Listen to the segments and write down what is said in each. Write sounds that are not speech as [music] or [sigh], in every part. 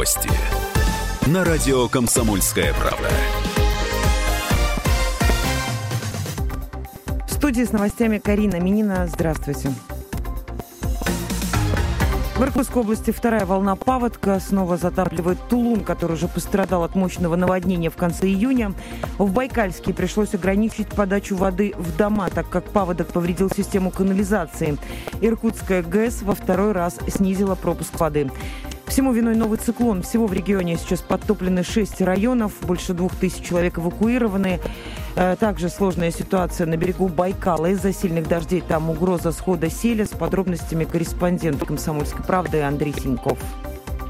Новости. На радио «Комсомольская правда». В студии с новостями Карина Минина. Здравствуйте. В Иркутской области вторая волна паводка снова затапливает Тулун, который уже пострадал от мощного наводнения в конце июня. В Байкальске пришлось ограничить подачу воды в дома, так как паводок повредил систему канализации. Иркутская ГЭС во второй раз снизила пропуск воды. Всему виной новый циклон. Всего в регионе сейчас подтоплены 6 районов, больше двух тысяч человек эвакуированы. Э, также сложная ситуация на берегу Байкала. Из-за сильных дождей там угроза схода селя. С подробностями корреспондент «Комсомольской правды» Андрей Синьков.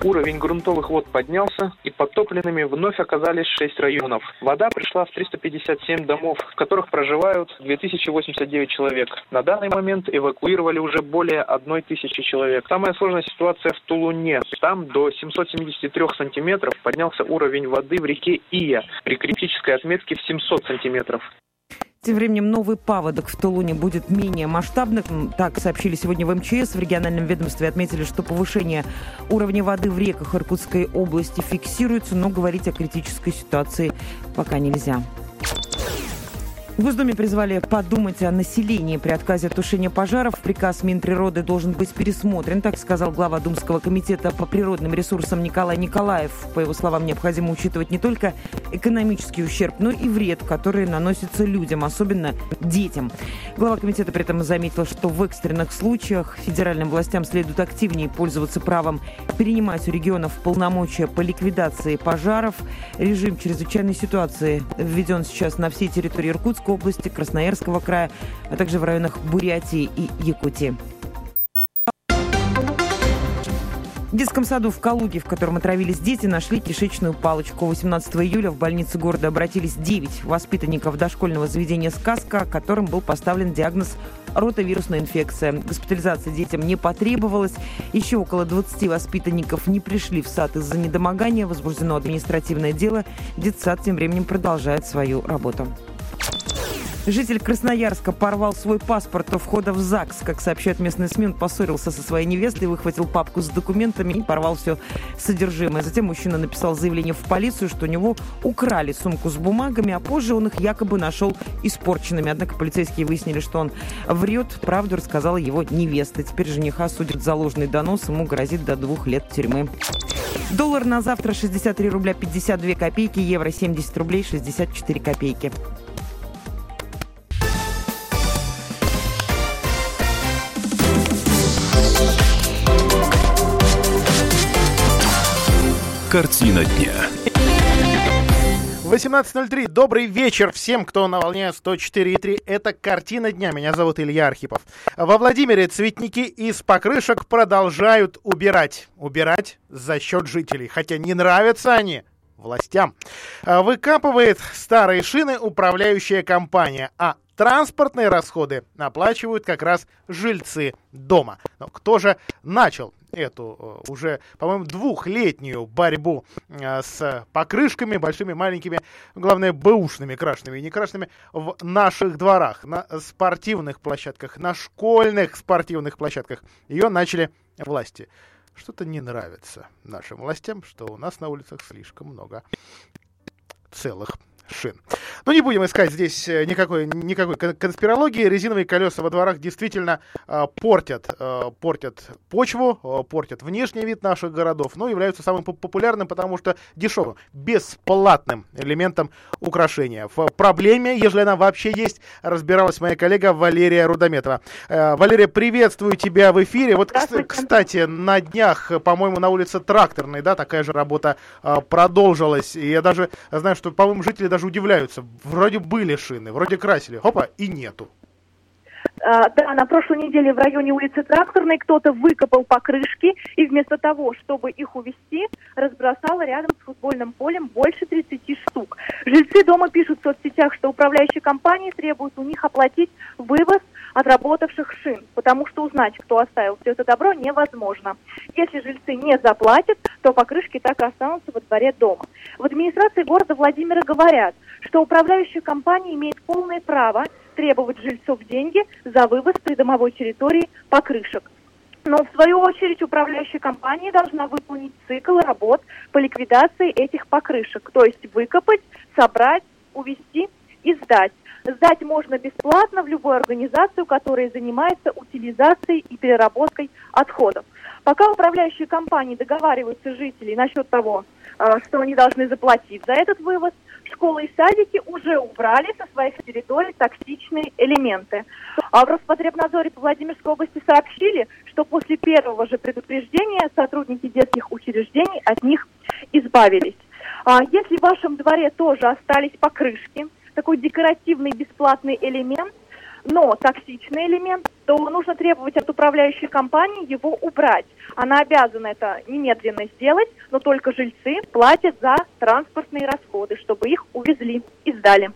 Уровень грунтовых вод поднялся, и подтопленными вновь оказались шесть районов. Вода пришла в 357 домов, в которых проживают 2089 человек. На данный момент эвакуировали уже более одной тысячи человек. Самая сложная ситуация в Тулуне. Там до 773 сантиметров поднялся уровень воды в реке Ия при критической отметке в 700 сантиметров. Тем временем новый паводок в Тулуне будет менее масштабным. Так сообщили сегодня в МЧС. В региональном ведомстве отметили, что повышение уровня воды в реках Иркутской области фиксируется, но говорить о критической ситуации пока нельзя. В Госдуме призвали подумать о населении при отказе от тушения пожаров. Приказ Минприроды должен быть пересмотрен, так сказал глава Думского комитета по природным ресурсам Николай Николаев. По его словам, необходимо учитывать не только экономический ущерб, но и вред, который наносится людям, особенно детям. Глава комитета при этом заметил, что в экстренных случаях федеральным властям следует активнее пользоваться правом перенимать у регионов полномочия по ликвидации пожаров. Режим чрезвычайной ситуации введен сейчас на всей территории Иркутска области, Красноярского края, а также в районах Бурятии и Якутии. В детском саду в Калуге, в котором отравились дети, нашли кишечную палочку. 18 июля в больнице города обратились 9 воспитанников дошкольного заведения «Сказка», которым был поставлен диагноз ротовирусная инфекция. Госпитализация детям не потребовалась. Еще около 20 воспитанников не пришли в сад из-за недомогания. Возбуждено административное дело. Детсад тем временем продолжает свою работу. Житель Красноярска порвал свой паспорт у входа в ЗАГС. Как сообщают местные СМИ, он поссорился со своей невестой, выхватил папку с документами и порвал все содержимое. Затем мужчина написал заявление в полицию, что у него украли сумку с бумагами, а позже он их якобы нашел испорченными. Однако полицейские выяснили, что он врет. Правду рассказала его невеста. Теперь жениха судят за ложный донос. Ему грозит до двух лет тюрьмы. Доллар на завтра 63 рубля 52 копейки, евро 70 рублей 64 копейки. Картина дня. 18.03. Добрый вечер всем, кто на волне 104.3. Это «Картина дня». Меня зовут Илья Архипов. Во Владимире цветники из покрышек продолжают убирать. Убирать за счет жителей. Хотя не нравятся они властям. Выкапывает старые шины управляющая компания, а транспортные расходы оплачивают как раз жильцы дома. Но кто же начал эту э, уже, по-моему, двухлетнюю борьбу э, с покрышками, большими, маленькими, главное, бэушными, крашенными и некрашенными в наших дворах, на спортивных площадках, на школьных спортивных площадках. Ее начали власти. Что-то не нравится нашим властям, что у нас на улицах слишком много целых шин. Но не будем искать здесь э, никакой, никакой конспирологии. Резиновые колеса во дворах действительно э, портят, э, портят почву, э, портят внешний вид наших городов, но являются самым популярным, потому что дешевым, бесплатным элементом украшения. В проблеме, если она вообще есть, разбиралась моя коллега Валерия Рудометова. Э, Валерия, приветствую тебя в эфире. Вот, кстати, на днях, по-моему, на улице Тракторной, да, такая же работа э, продолжилась. И я даже знаю, что, по-моему, жители даже даже удивляются. Вроде были шины, вроде красили, хопа, и нету. А, да, на прошлой неделе в районе улицы Тракторной кто-то выкопал покрышки и вместо того, чтобы их увезти, разбросал рядом с футбольным полем больше 30 штук. Жильцы дома пишут в соцсетях, что управляющие компании требуют у них оплатить вывоз отработавших шин, потому что узнать, кто оставил все это добро, невозможно. Если жильцы не заплатят, то покрышки так и останутся во дворе дома. В администрации города Владимира говорят, что управляющая компания имеет полное право требовать жильцов деньги за вывоз придомовой территории покрышек. Но, в свою очередь, управляющая компания должна выполнить цикл работ по ликвидации этих покрышек. То есть выкопать, собрать, увезти и сдать. Сдать можно бесплатно в любую организацию, которая занимается утилизацией и переработкой отходов. Пока управляющие компании договариваются с жителей насчет того, а, что они должны заплатить за этот вывоз, школы и садики уже убрали со своих территорий токсичные элементы. А в Роспотребнадзоре по Владимирской области сообщили, что после первого же предупреждения сотрудники детских учреждений от них избавились. А если в вашем дворе тоже остались покрышки, такой декоративный бесплатный элемент, но токсичный элемент, то нужно требовать от управляющей компании его убрать. Она обязана это немедленно сделать, но только жильцы платят за транспортные расходы, чтобы их увезли и сдали.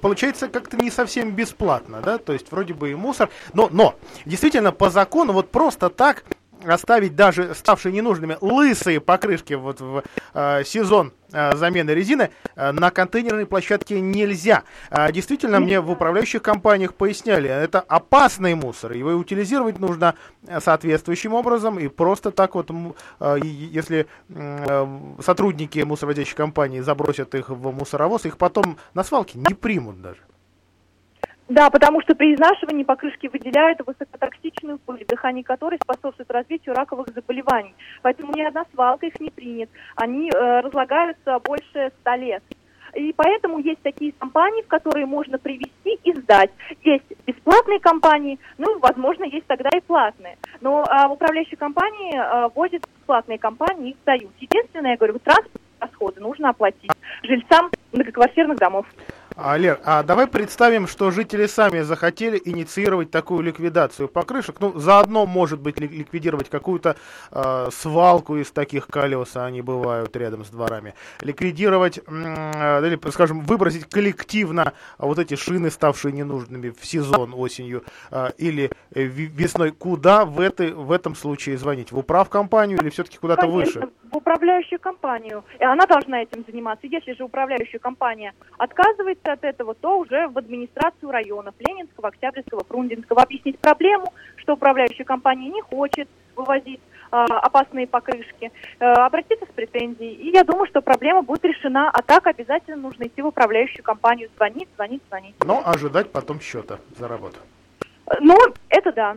Получается как-то не совсем бесплатно, да? То есть вроде бы и мусор, но, но действительно по закону вот просто так оставить даже ставшие ненужными лысые покрышки вот в э, сезон э, замены резины э, на контейнерной площадке нельзя. Э, действительно, мне в управляющих компаниях поясняли, это опасный мусор, его утилизировать нужно э, соответствующим образом, и просто так вот, э, если э, сотрудники мусороводящей компании забросят их в мусоровоз, их потом на свалке не примут даже. Да, потому что при изнашивании покрышки выделяют высокотоксичную пыль, дыхание которой способствует развитию раковых заболеваний. Поэтому ни одна свалка их не принят. Они э, разлагаются больше ста лет. И поэтому есть такие компании, в которые можно привести и сдать. Есть бесплатные компании, ну, возможно, есть тогда и платные. Но а, управляющие компании а, возят бесплатные компании и сдают. Единственное, я говорю, транспортные расходы нужно оплатить жильцам многоквартирных домов. А, Лер, а давай представим, что жители сами захотели инициировать такую ликвидацию покрышек. Ну, заодно, может быть, ликвидировать какую-то э, свалку из таких колес, а они бывают рядом с дворами. Ликвидировать, э, или, скажем, выбросить коллективно вот эти шины, ставшие ненужными в сезон осенью э, или весной. Куда в, этой, в этом случае звонить? В управкомпанию или все-таки куда-то выше? в управляющую компанию. И она должна этим заниматься. Если же управляющая компания отказывается от этого, то уже в администрацию районов Ленинского, Октябрьского, Фрунзенского объяснить проблему, что управляющая компания не хочет вывозить э, опасные покрышки, э, обратиться с претензией. И я думаю, что проблема будет решена, а так обязательно нужно идти в управляющую компанию, звонить, звонить, звонить. Но ожидать потом счета за работу. Ну, это да.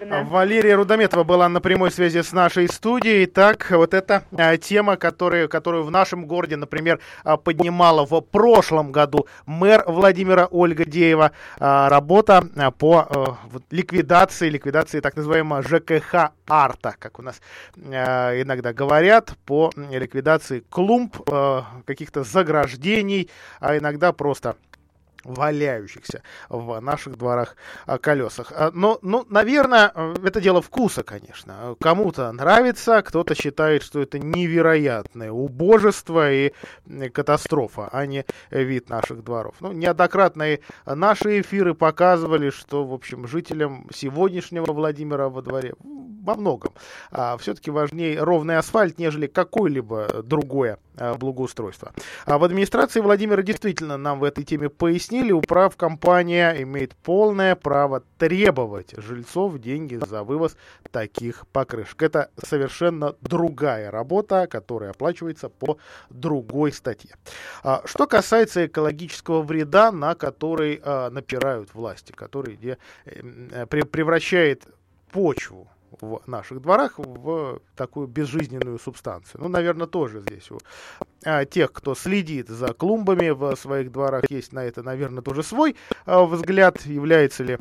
Валерия Рудометова была на прямой связи с нашей студией. Так, вот эта а, тема, которая, которую в нашем городе, например, а, поднимала в прошлом году мэр Владимира Ольга Деева. А, работа а, по а, ликвидации, ликвидации так называемого ЖКХ арта, как у нас а, иногда говорят, по ликвидации клумб, а, каких-то заграждений, а иногда просто валяющихся в наших дворах а, колесах. А, но, ну, наверное, э, это дело вкуса, конечно. Кому-то нравится, кто-то считает, что это невероятное убожество и катастрофа, а не вид наших дворов. Ну, неоднократно наши эфиры показывали, что, в общем, жителям сегодняшнего Владимира во дворе во многом а, все-таки важнее ровный асфальт, нежели какое-либо другое а, благоустройство. А в администрации Владимира действительно нам в этой теме пояснили, объяснили, управ компания имеет полное право требовать жильцов деньги за вывоз таких покрышек. Это совершенно другая работа, которая оплачивается по другой статье. А, что касается экологического вреда, на который а, напирают власти, который э, превращает почву в наших дворах в такую безжизненную субстанцию. Ну, наверное, тоже здесь у тех, кто следит за клумбами в своих дворах, есть на это, наверное, тоже свой а, взгляд, является ли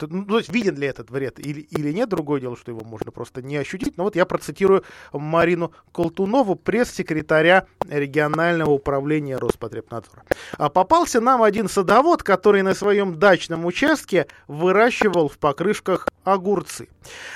ну, то есть виден ли этот вред или, или нет, другое дело, что его можно просто не ощутить. Но вот я процитирую Марину Колтунову, пресс-секретаря регионального управления Роспотребнадзора. А попался нам один садовод, который на своем дачном участке выращивал в покрышках огурцы.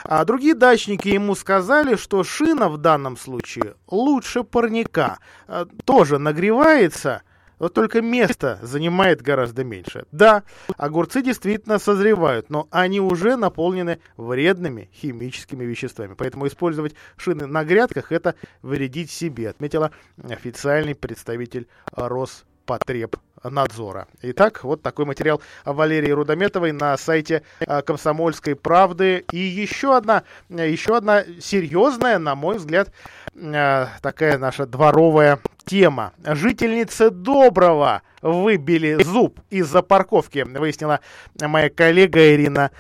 А другие дачники ему сказали, что шина в данном случае лучше парника. А, тоже нагревается, вот только место занимает гораздо меньше. Да, огурцы действительно созревают, но они уже наполнены вредными химическими веществами. Поэтому использовать шины на грядках это вредить себе, отметила официальный представитель Роспотребнадзора. Надзора. Итак, вот такой материал Валерии Рудометовой на сайте а, «Комсомольской правды». И еще одна, еще одна серьезная, на мой взгляд, а, такая наша дворовая тема. Жительницы Доброго выбили зуб из-за парковки, выяснила моя коллега Ирина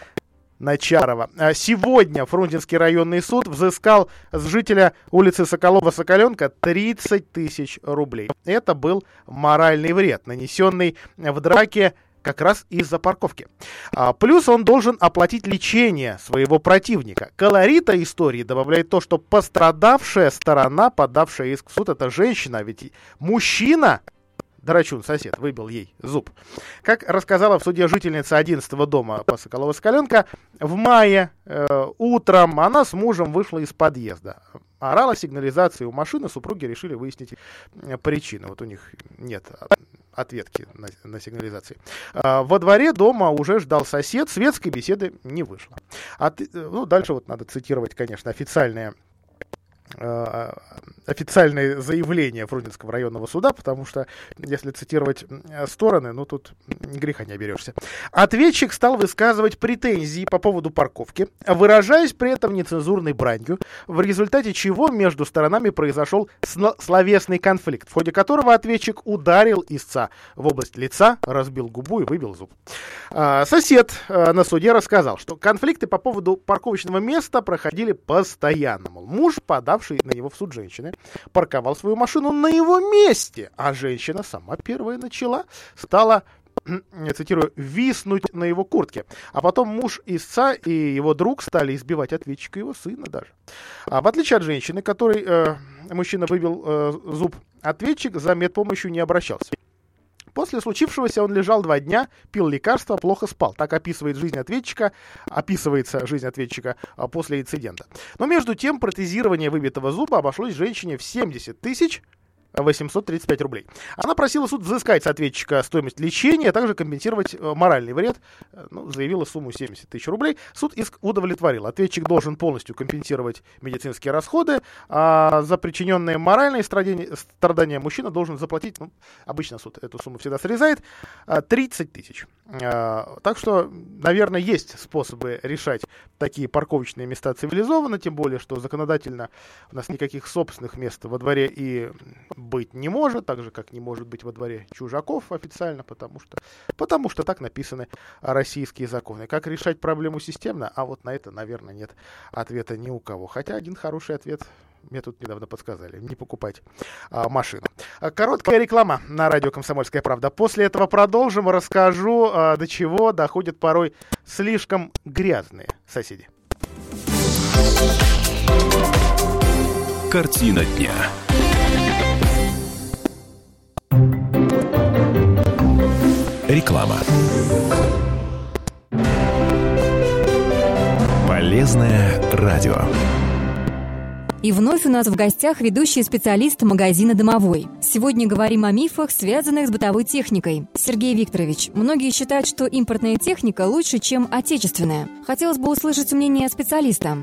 Начарова. А сегодня Фрунзенский районный суд взыскал с жителя улицы Соколова-Соколенка 30 тысяч рублей. Это был моральный вред, нанесенный в драке как раз из-за парковки. А, плюс он должен оплатить лечение своего противника. Колорита истории добавляет то, что пострадавшая сторона, подавшая иск в суд, это женщина, ведь мужчина Драчун, сосед, выбил ей зуб. Как рассказала в суде жительница 11 дома по Соколова-Скаленко, в мае э, утром она с мужем вышла из подъезда. Орала сигнализации у машины, супруги решили выяснить э, причину. Вот у них нет ответки на, на сигнализации. А, во дворе дома уже ждал сосед, светской беседы не вышло. Э, ну, дальше вот надо цитировать, конечно, официальные Э, официальное заявление Фрунзенского районного суда, потому что, если цитировать стороны, ну тут греха не оберешься. Ответчик стал высказывать претензии по поводу парковки, выражаясь при этом нецензурной бранью, в результате чего между сторонами произошел словесный конфликт, в ходе которого ответчик ударил истца в область лица, разбил губу и выбил зуб. А, сосед э, на суде рассказал, что конфликты по поводу парковочного места проходили постоянно. Муж, подав подавшей на него в суд женщины, парковал свою машину на его месте, а женщина сама первая начала, стала [clears throat] я цитирую, виснуть на его куртке. А потом муж истца и его друг стали избивать ответчика его сына даже. А в отличие от женщины, которой э, мужчина выбил э, зуб, ответчик за медпомощью не обращался. После случившегося он лежал два дня, пил лекарства, плохо спал. Так описывает жизнь ответчика, описывается жизнь ответчика а, после инцидента. Но между тем протезирование выбитого зуба обошлось женщине в 70 тысяч 835 рублей. Она просила суд взыскать с ответчика стоимость лечения, а также компенсировать э, моральный вред. Э, ну, заявила сумму 70 тысяч рублей. Суд иск удовлетворил. Ответчик должен полностью компенсировать медицинские расходы, а за причиненные моральные страдания, мужчина должен заплатить, ну, обычно суд эту сумму всегда срезает, 30 а, тысяч. Так что, наверное, есть способы решать такие парковочные места цивилизованно, тем более, что законодательно у нас никаких собственных мест во дворе и быть не может, так же, как не может быть во дворе чужаков официально, потому что, потому что так написаны российские законы. Как решать проблему системно? А вот на это, наверное, нет ответа ни у кого. Хотя один хороший ответ мне тут недавно подсказали, не покупать а, машину. А, короткая реклама на радио «Комсомольская правда». После этого продолжим, расскажу, а, до чего доходят порой слишком грязные соседи. Картина дня. Реклама. Полезное радио. И вновь у нас в гостях ведущий специалист магазина «Домовой». Сегодня говорим о мифах, связанных с бытовой техникой. Сергей Викторович, многие считают, что импортная техника лучше, чем отечественная. Хотелось бы услышать мнение специалиста.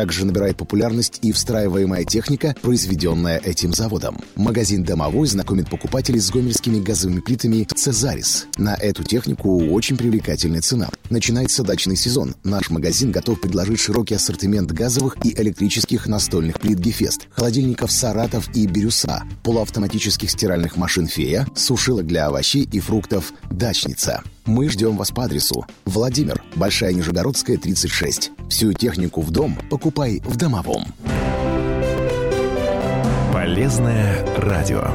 Также набирает популярность и встраиваемая техника, произведенная этим заводом. Магазин «Домовой» знакомит покупателей с гомельскими газовыми плитами «Цезарис». На эту технику очень привлекательная цена. Начинается дачный сезон. Наш магазин готов предложить широкий ассортимент газовых и электрических настольных плит «Гефест», холодильников «Саратов» и «Бирюса», полуавтоматических стиральных машин «Фея», сушилок для овощей и фруктов «Дачница». Мы ждем вас по адресу Владимир, Большая Нижегородская, 36. Всю технику в дом покупай в Домовом. Полезное радио.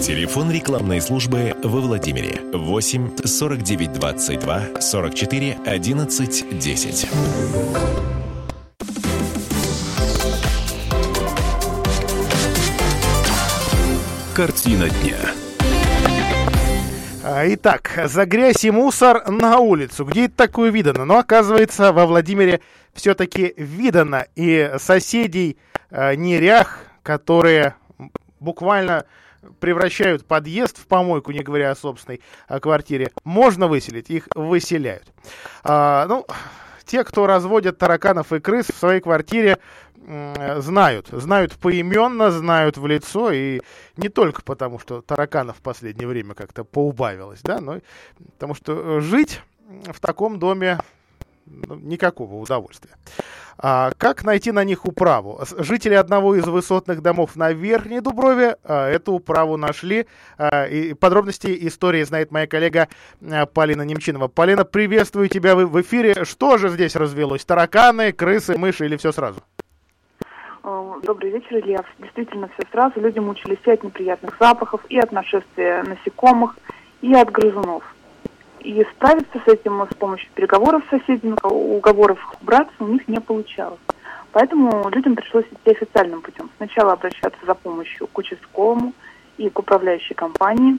Телефон рекламной службы во Владимире 8 49 22 44 11 10. Картина дня. А, Итак, за грязь и мусор на улицу. Где это такое видано? Но оказывается, во Владимире все-таки видано. И соседей э, нерях, которые буквально превращают подъезд в помойку, не говоря о собственной э, квартире, можно выселить, их выселяют. А, ну, те, кто разводят тараканов и крыс в своей квартире, знают. Знают поименно, знают в лицо. И не только потому, что тараканов в последнее время как-то поубавилось, да, но потому что э, жить в таком доме ну, никакого удовольствия. А, как найти на них управу? Жители одного из высотных домов на Верхней Дуброве а, эту управу нашли. А, и подробности истории знает моя коллега Полина Немчинова. Полина, приветствую тебя в, в эфире. Что же здесь развелось? Тараканы, крысы, мыши или все сразу? Добрый вечер, Илья. Действительно, все сразу. Люди мучились и от неприятных запахов, и от нашествия насекомых, и от грызунов. И справиться с этим с помощью переговоров с соседями, уговоров убраться у них не получалось. Поэтому людям пришлось идти официальным путем. Сначала обращаться за помощью к участковому и к управляющей компании,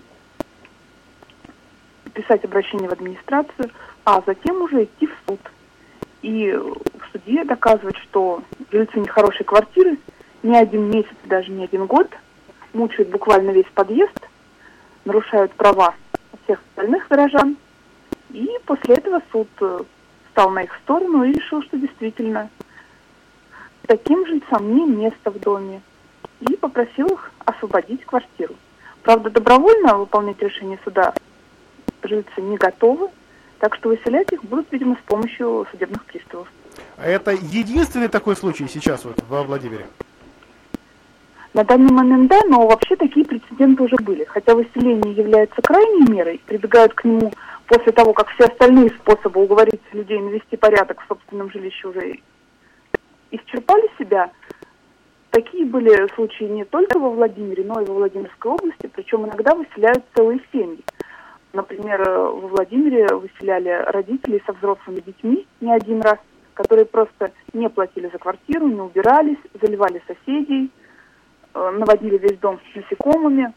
писать обращение в администрацию, а затем уже идти в суд. И в суде доказывать, что жильцы нехорошей квартиры не один месяц, даже не один год мучают буквально весь подъезд, нарушают права всех остальных горожан. И после этого суд э, стал на их сторону и решил, что действительно таким жильцам не место в доме. И попросил их освободить квартиру. Правда, добровольно выполнять решение суда жильцы не готовы, так что выселять их будут, видимо, с помощью судебных приставов. А Это единственный такой случай сейчас вот во Владимире? На данный момент да, но вообще такие прецеденты уже были. Хотя выселение является крайней мерой, прибегают к нему после того, как все остальные способы уговорить людей навести порядок в собственном жилище уже исчерпали себя. Такие были случаи не только во Владимире, но и во Владимирской области, причем иногда выселяют целые семьи. Например, э, во Владимире выселяли родителей со взрослыми детьми не один раз, которые просто не платили за квартиру, не убирались, заливали соседей, э, наводили весь дом с насекомыми.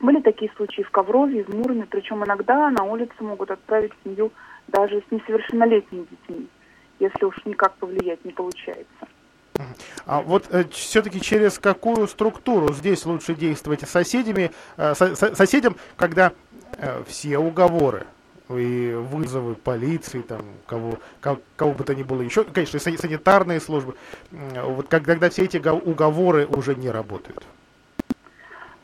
Были такие случаи в Коврове, в Муроме, причем иногда на улице могут отправить семью даже с несовершеннолетними детьми, если уж никак повлиять не получается. А вот все-таки через какую структуру здесь лучше действовать соседями, э, со- соседям, когда э, все уговоры и вызовы полиции, там, кого, ко- кого бы то ни было еще, конечно, и сани- санитарные службы, вот как- когда все эти го- уговоры уже не работают.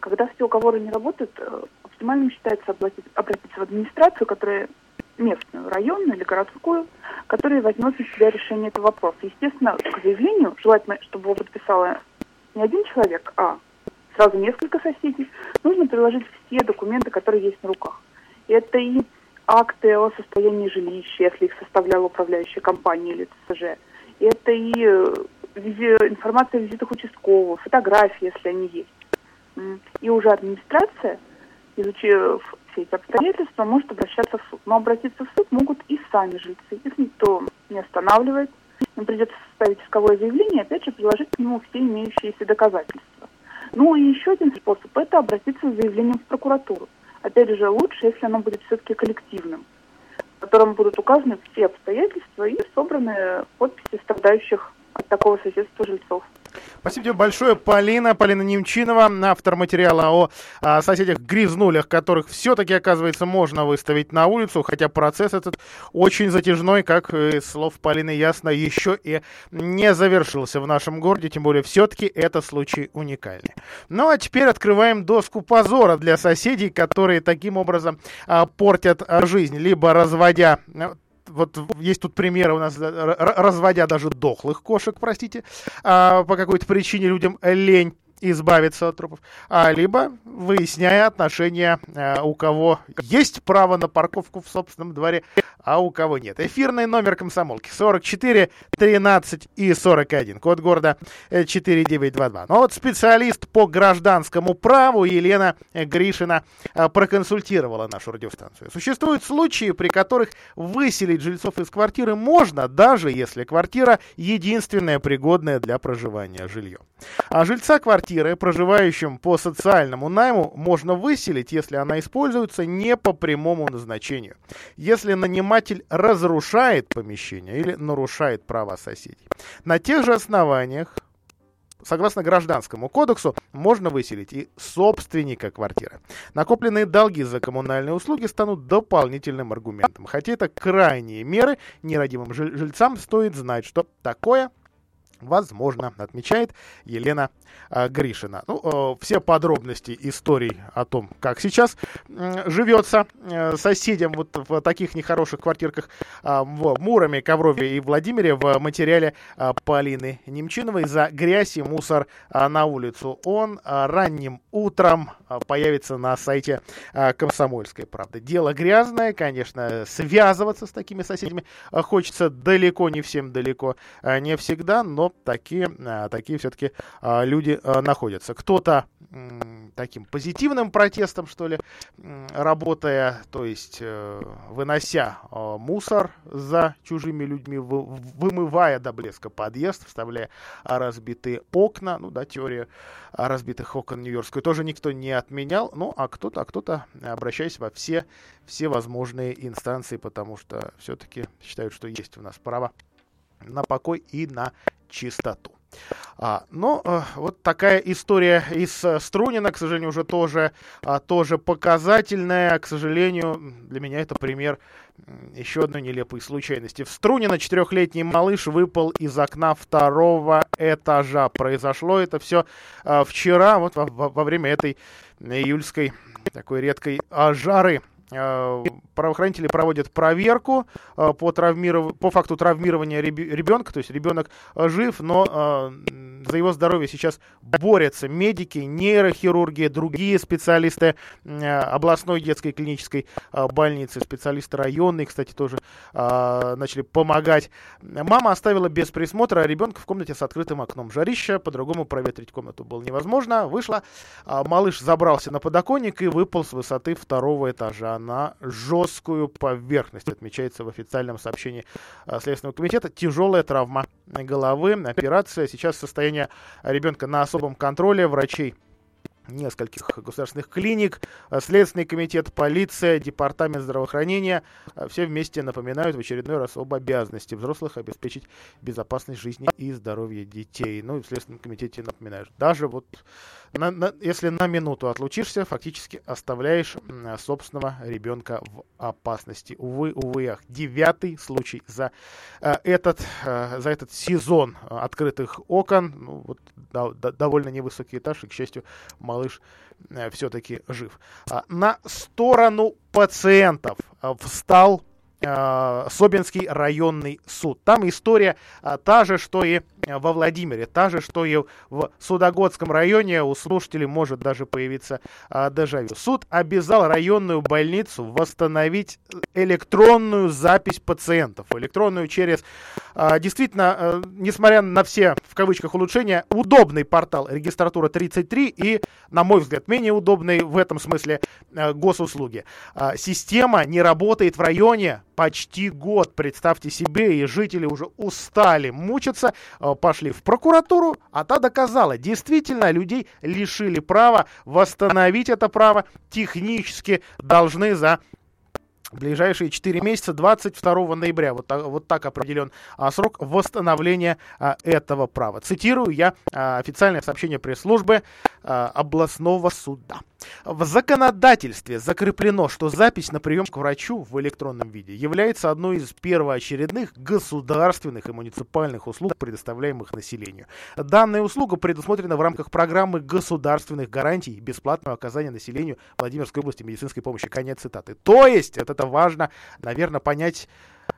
Когда все уговоры не работают, э, оптимальным считается обратить- обратиться в администрацию, которая местную, районную или городскую, которая возьмет на себя решение этого вопроса. Естественно, к заявлению желательно, чтобы его подписала не один человек, а сразу несколько соседей, нужно приложить все документы, которые есть на руках. Это и акты о состоянии жилища, если их составляла управляющая компания или ТСЖ. Это и э, информация о визитах участкового, фотографии, если они есть. И уже администрация, изучив все эти обстоятельства, может обращаться в суд. Но обратиться в суд могут и сами жильцы. Их никто не останавливает. Им придется составить исковое заявление, опять же, приложить к нему все имеющиеся доказательства. Ну и еще один способ – это обратиться с заявлением в прокуратуру. Опять же, лучше, если оно будет все-таки коллективным, в котором будут указаны все обстоятельства и собраны подписи страдающих от такого соседства жильцов. Спасибо тебе большое, Полина. Полина Немчинова, автор материала о, о соседях-грязнулях, которых все-таки, оказывается, можно выставить на улицу, хотя процесс этот очень затяжной, как из слов Полины ясно, еще и не завершился в нашем городе, тем более все-таки это случай уникальный. Ну а теперь открываем доску позора для соседей, которые таким образом а, портят а, жизнь, либо разводя вот есть тут примеры у нас, разводя даже дохлых кошек, простите, а, по какой-то причине людям лень избавиться от трупов, а, либо выясняя отношения, а, у кого есть право на парковку в собственном дворе, а у кого нет. Эфирный номер комсомолки 44 13 и 41, код города 4922. Э, Но ну вот специалист по гражданскому праву Елена Гришина а, проконсультировала нашу радиостанцию. Существуют случаи, при которых выселить жильцов из квартиры можно, даже если квартира единственная пригодная для проживания жилье. А жильца квартиры квартиры, проживающим по социальному найму, можно выселить, если она используется не по прямому назначению. Если наниматель разрушает помещение или нарушает права соседей. На тех же основаниях согласно гражданскому кодексу, можно выселить и собственника квартиры. Накопленные долги за коммунальные услуги станут дополнительным аргументом. Хотя это крайние меры, нерадивым жильцам стоит знать, что такое возможно, отмечает Елена а, Гришина. Ну, все подробности историй о том, как сейчас живется э, соседям вот в таких нехороших квартирках а, в Муроме, Коврове и Владимире в материале а, Полины Немчиновой «За грязь и мусор на улицу». Он ранним утром появится на сайте Комсомольской правды. Дело грязное, конечно, связываться с такими соседями хочется далеко, не всем далеко, не всегда, но такие, а, такие все-таки а, люди а, находятся. Кто-то таким позитивным протестом, что ли, работая, то есть э, вынося мусор за чужими людьми, вымывая до блеска подъезд, вставляя разбитые окна, ну да, теория разбитых окон Нью-Йоркской тоже никто не отменял, ну а кто-то, а кто-то обращаясь во все, все возможные инстанции, потому что все-таки считают, что есть у нас право на покой и на чистоту. А, но а, вот такая история из а, Струнина, к сожалению, уже тоже, а, тоже показательная. К сожалению, для меня это пример еще одной нелепой случайности. В Струнино четырехлетний малыш выпал из окна второго этажа. Произошло это все а, вчера, вот во, во время этой июльской такой редкой а, жары. Э, правоохранители проводят проверку э, по, травмиров... по факту травмирования ребенка, то есть ребенок э, жив, но за его здоровье сейчас борются медики, нейрохирурги, другие специалисты областной детской клинической больницы, специалисты районной, кстати, тоже начали помогать. Мама оставила без присмотра ребенка в комнате с открытым окном. Жарища, по-другому проветрить комнату было невозможно. Вышла, малыш забрался на подоконник и выпал с высоты второго этажа на жесткую поверхность, отмечается в официальном сообщении а, Следственного комитета. Тяжелая травма головы, операция. Сейчас состояние ребенка на особом контроле врачей нескольких государственных клиник, а, Следственный комитет, полиция, Департамент здравоохранения. А, все вместе напоминают в очередной раз об обязанности взрослых обеспечить безопасность жизни и здоровья детей. Ну и в Следственном комитете напоминают. Даже вот на, на, если на минуту отлучишься, фактически оставляешь собственного ребенка в опасности. Увы, увы, ах. Девятый случай за, э, этот, э, за этот сезон открытых окон. Ну, вот, да, да, довольно невысокий этаж, и, к счастью, малыш э, все-таки жив. А, на сторону пациентов э, встал э, Собинский районный суд. Там история та же, что и во Владимире, та же, что и в Судогодском районе. У слушателей может даже появиться дежавю. Суд обязал районную больницу восстановить электронную запись пациентов. Электронную через, действительно, э, несмотря на все, в кавычках, улучшения, удобный портал регистратура 33 и, на мой взгляд, менее удобный в этом смысле э, госуслуги. Э, система не работает в районе почти год, представьте себе, и жители уже устали мучиться, э, пошли в прокуратуру, а та доказала, действительно, людей лишили права, восстановить это право технически должны за ближайшие 4 месяца, 22 ноября. Вот так, вот так определен а, срок восстановления а, этого права. Цитирую я а, официальное сообщение пресс-службы а, областного суда. В законодательстве закреплено, что запись на прием к врачу в электронном виде является одной из первоочередных государственных и муниципальных услуг, предоставляемых населению. Данная услуга предусмотрена в рамках программы государственных гарантий бесплатного оказания населению Владимирской области медицинской помощи. Конец цитаты. То есть, это важно, наверное, понять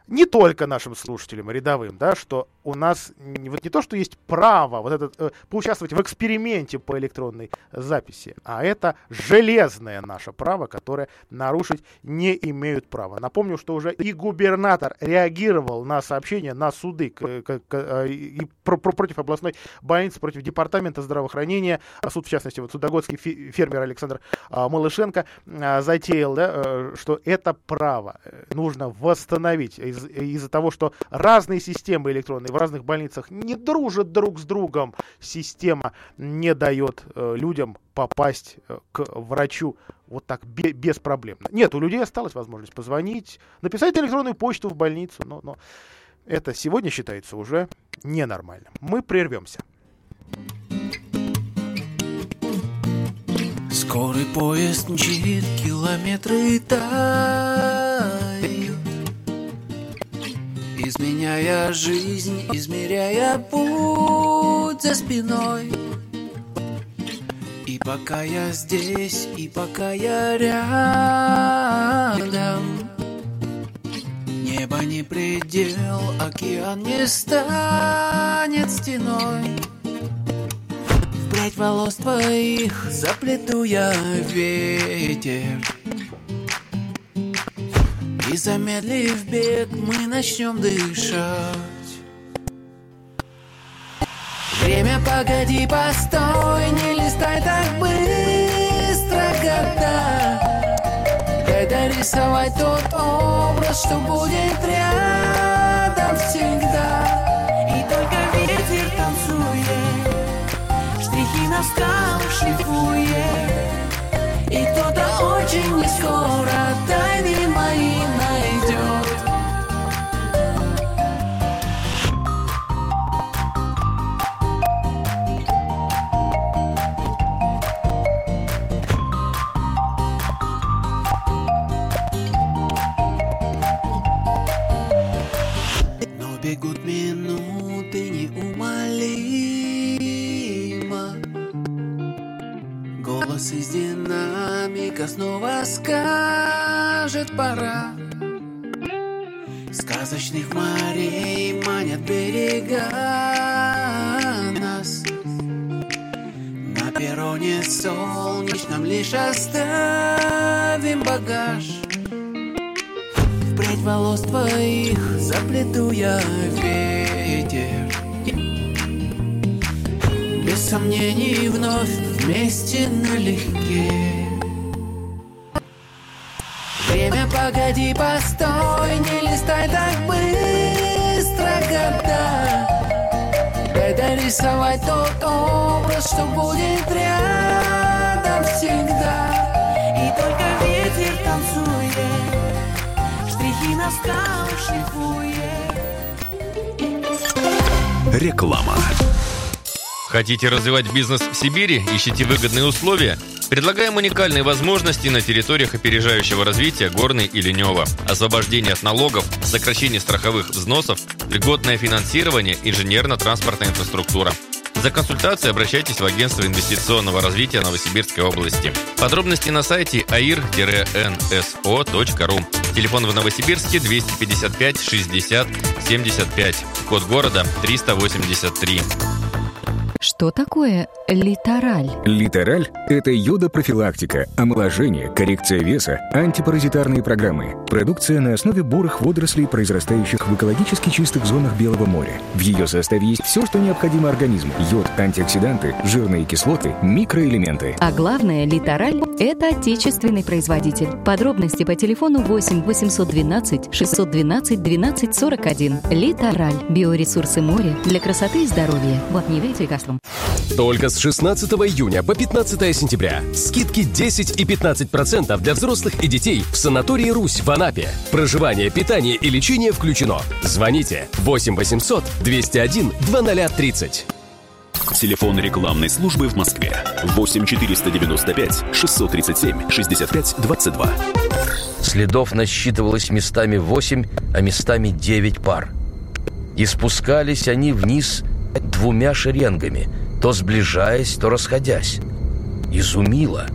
не только нашим слушателям рядовым, да, что у нас не, вот не то, что есть право вот этот, э, поучаствовать в эксперименте по электронной записи, а это железное наше право, которое нарушить не имеют права. Напомню, что уже и губернатор реагировал на сообщения на суды к, к, к, э, и про, про, против областной больницы, против департамента здравоохранения, а суд, в частности, вот судогодский фермер Александр а, Малышенко а, затеял, да, а, что это право нужно восстановить из-за того, что разные системы электронные в разных больницах не дружат друг с другом. Система не дает э, людям попасть э, к врачу вот так бе- без проблем. Нет, у людей осталась возможность позвонить, написать электронную почту в больницу, но, но это сегодня считается уже ненормальным. Мы прервемся. Скорый поезд мчит километры тают Изменяя жизнь, измеряя путь за спиной. И пока я здесь, и пока я рядом Небо не предел, океан не станет стеной. В волос твоих заплету я ветер И замедлив бег, мы начнем дышать. Время, погоди, постой, не листай так быстро года. Дай дорисовать тот образ, что будет рядом всегда. И только ветер танцует, штрихи на скалах шлифует. И кто-то очень не скоро скажет пора. Сказочных морей манят берега нас. На перроне солнечном лишь оставим багаж. В прядь волос твоих заплету я ветер. Без сомнений вновь вместе налегке погоди, постой, не листай так быстро года Дай дорисовать тот образ, что будет рядом всегда И только ветер танцует, штрихи на скалах шлифует Реклама. Хотите развивать бизнес в Сибири? Ищите выгодные условия? Предлагаем уникальные возможности на территориях опережающего развития Горной и Ленева. Освобождение от налогов, сокращение страховых взносов, льготное финансирование, инженерно-транспортная инфраструктура. За консультацией обращайтесь в агентство инвестиционного развития Новосибирской области. Подробности на сайте air-nso.ru. Телефон в Новосибирске 255 60 75. Код города 383. Что такое литераль? Литераль – это йода-профилактика, омоложение, коррекция веса, антипаразитарные программы. Продукция на основе бурых водорослей, произрастающих в экологически чистых зонах Белого моря. В ее составе есть все, что необходимо организму. Йод, антиоксиданты, жирные кислоты, микроэлементы. А главное, литераль – это отечественный производитель. Подробности по телефону 8 812 612 12 41. Литераль – биоресурсы моря для красоты и здоровья. Вот не видите, Московском. Только с 16 июня по 15 сентября. Скидки 10 и 15% для взрослых и детей в санатории «Русь» в Анапе. Проживание, питание и лечение включено. Звоните 8 800 201 2030. Телефон рекламной службы в Москве 8 495 637 65 22. Следов насчитывалось местами 8, а местами 9 пар. И спускались они вниз двумя шеренгами, то сближаясь, то расходясь. Изумило.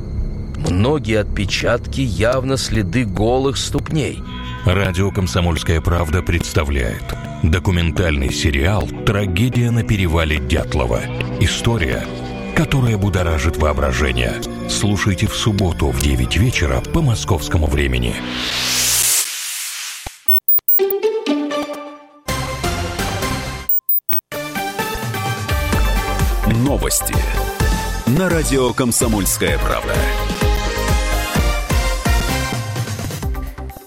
Многие отпечатки явно следы голых ступней. Радио «Комсомольская правда» представляет документальный сериал «Трагедия на перевале Дятлова». История, которая будоражит воображение. Слушайте в субботу в 9 вечера по московскому времени. Новости на радио «Комсомольская правда».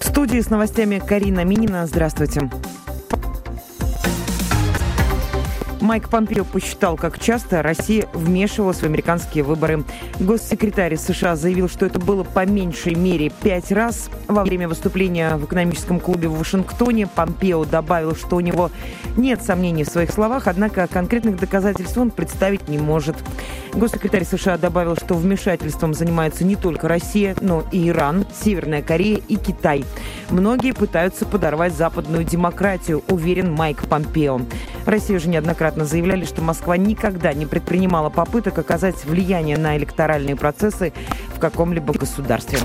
В студии с новостями Карина Минина. Здравствуйте. Майк Помпео посчитал, как часто Россия вмешивалась в американские выборы. Госсекретарь США заявил, что это было по меньшей мере пять раз. Во время выступления в экономическом клубе в Вашингтоне Помпео добавил, что у него нет сомнений в своих словах, однако конкретных доказательств он представить не может. Госсекретарь США добавил, что вмешательством занимается не только Россия, но и Иран, Северная Корея и Китай. Многие пытаются подорвать западную демократию, уверен Майк Помпео. Россия уже неоднократно заявляли, что Москва никогда не предпринимала попыток оказать влияние на электоральные процессы в каком-либо государстве.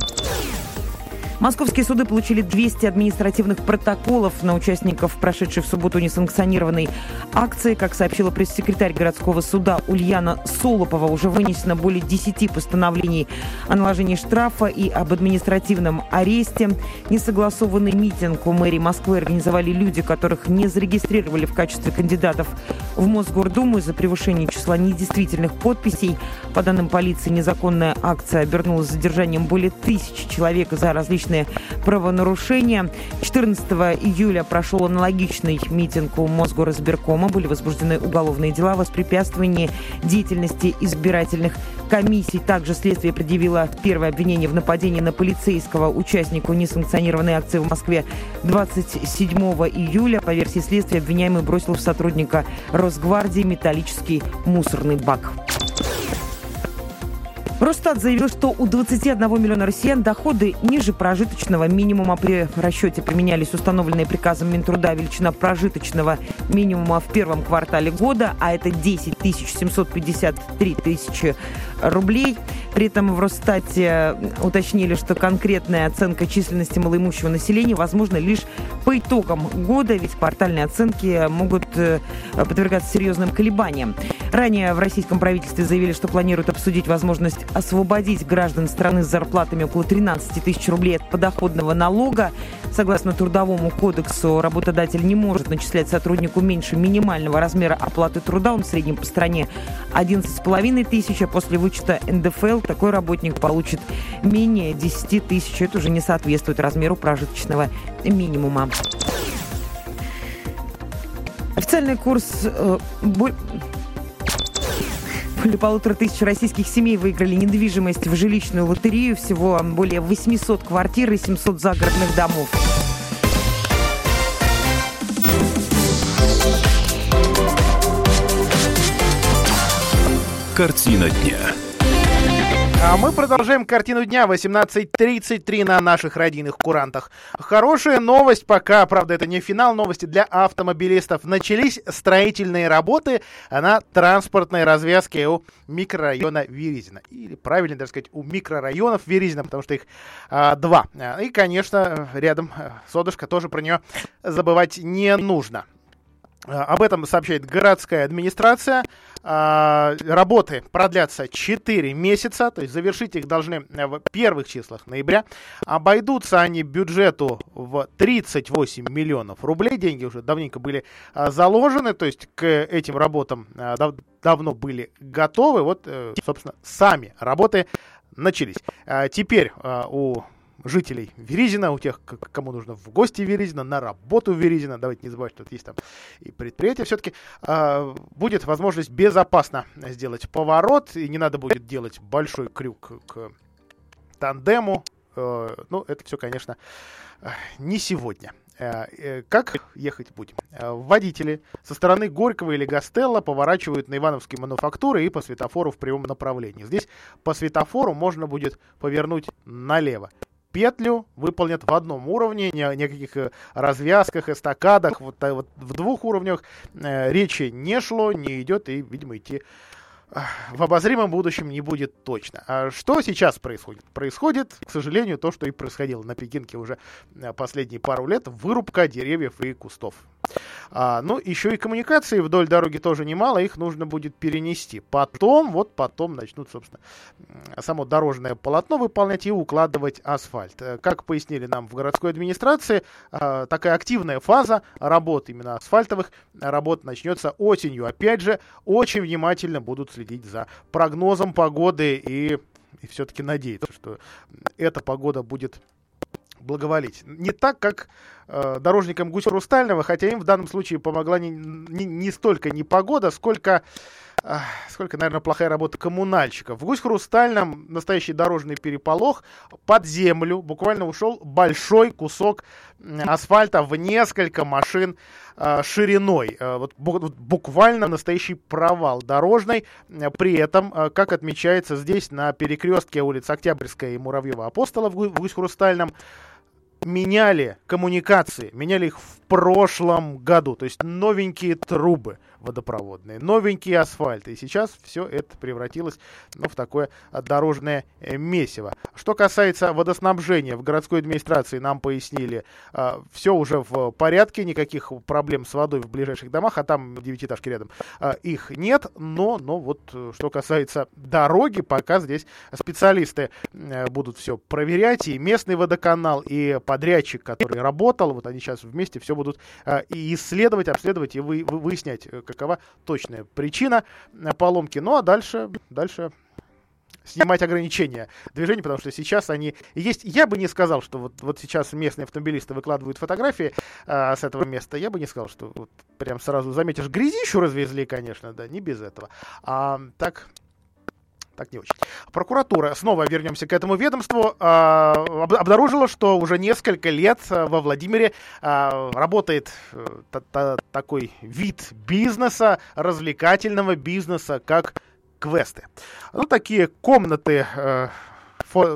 Московские суды получили 200 административных протоколов на участников прошедшей в субботу несанкционированной акции. Как сообщила пресс-секретарь городского суда Ульяна Солопова, уже вынесено более 10 постановлений о наложении штрафа и об административном аресте. Несогласованный митинг у мэрии Москвы организовали люди, которых не зарегистрировали в качестве кандидатов в Мосгордуму из-за превышения числа недействительных подписей. По данным полиции, незаконная акция обернулась задержанием более тысячи человек за различные различные правонарушения. 14 июля прошел аналогичный митинг у Мосгоризбиркома. Были возбуждены уголовные дела о воспрепятствовании деятельности избирательных комиссий. Также следствие предъявило первое обвинение в нападении на полицейского участника несанкционированной акции в Москве 27 июля. По версии следствия, обвиняемый бросил в сотрудника Росгвардии металлический мусорный бак. Росстат заявил, что у 21 миллиона россиян доходы ниже прожиточного минимума. При расчете применялись установленные приказом Минтруда величина прожиточного минимума в первом квартале года, а это 10 753 тысячи рублей. При этом в Росстате уточнили, что конкретная оценка численности малоимущего населения возможна лишь по итогам года, ведь квартальные оценки могут э, подвергаться серьезным колебаниям. Ранее в российском правительстве заявили, что планируют обсудить возможность освободить граждан страны с зарплатами около 13 тысяч рублей от подоходного налога. Согласно Трудовому кодексу, работодатель не может начислять сотруднику меньше минимального размера оплаты труда. Он в среднем по стране 11,5 тысяч, а после вычета НДФЛ такой работник получит менее 10 тысяч. Это уже не соответствует размеру прожиточного минимума. Официальный курс э, более полутора тысяч российских семей выиграли недвижимость в жилищную лотерею. Всего более 800 квартир и 700 загородных домов. Картина дня. А мы продолжаем картину дня 18.33 на наших радийных курантах. Хорошая новость пока, правда, это не финал новости для автомобилистов. Начались строительные работы на транспортной развязке у микрорайона Веризина. Или правильно даже сказать, у микрорайонов Веризина, потому что их а, два. И, конечно, рядом э, Содушка, тоже про нее забывать не нужно. А, об этом сообщает городская администрация. А, работы продлятся 4 месяца, то есть завершить их должны в первых числах ноября. Обойдутся они бюджету в 38 миллионов рублей. Деньги уже давненько были а, заложены, то есть к этим работам дав давно были готовы. Вот, э, собственно, сами работы начались. Теперь у жителей Веризина, у тех, кому нужно в гости Веризина, на работу Веризина, давайте не забывать, что тут есть там и предприятие, все-таки э, будет возможность безопасно сделать поворот, и не надо будет делать большой крюк к тандему. Э, ну, это все, конечно, не сегодня. Э, э, как ехать будем? Э, водители со стороны Горького или Гастелла поворачивают на Ивановские мануфактуры и по светофору в прямом направлении. Здесь по светофору можно будет повернуть налево. Петлю выполнят в одном уровне, ни о никаких развязках, эстакадах. Вот, вот в двух уровнях речи не шло, не идет и, видимо, идти в обозримом будущем не будет точно. А что сейчас происходит? Происходит, к сожалению, то, что и происходило на Пекинке уже э, последние пару лет, вырубка деревьев и кустов. А, ну, еще и коммуникации вдоль дороги тоже немало, их нужно будет перенести. Потом, вот потом начнут, собственно, само дорожное полотно выполнять и укладывать асфальт. Э, как пояснили нам в городской администрации, а, такая активная фаза работ, именно асфальтовых работ, начнется осенью. Опять же, очень внимательно будут следить за прогнозом погоды и, и все-таки надеяться, что эта погода будет благоволить. Не так, как э, дорожникам Гусь Хрустального, хотя им в данном случае помогла не, не, не столько не погода, сколько сколько, наверное, плохая работа коммунальщиков. В Гусь Хрустальном настоящий дорожный переполох. Под землю буквально ушел большой кусок асфальта в несколько машин э, шириной. Э, вот, буквально настоящий провал дорожный. При этом, э, как отмечается здесь на перекрестке улиц Октябрьская и Муравьева Апостола в Гусь Хрустальном, меняли коммуникации, меняли их в прошлом году, то есть новенькие трубы водопроводные, новенький асфальт. И сейчас все это превратилось ну, в такое дорожное э, месиво. Что касается водоснабжения, в городской администрации нам пояснили, э, все уже в порядке, никаких проблем с водой в ближайших домах, а там девятиэтажки рядом, э, их нет. Но, но вот э, что касается дороги, пока здесь специалисты э, будут все проверять, и местный водоканал, и подрядчик, который работал, вот они сейчас вместе все будут и исследовать, обследовать и вы, вы, выяснять, какова точная причина э, поломки. Ну а дальше, дальше снимать ограничения движения, потому что сейчас они есть. Я бы не сказал, что вот, вот сейчас местные автомобилисты выкладывают фотографии э, с этого места. Я бы не сказал, что вот прям сразу заметишь, грязищу развезли, конечно, да, не без этого. А так так не очень. Прокуратура, снова вернемся к этому ведомству, э, обнаружила, что уже несколько лет а, во Владимире э, работает э, такой вид бизнеса, развлекательного бизнеса, как квесты. Ну, такие комнаты э,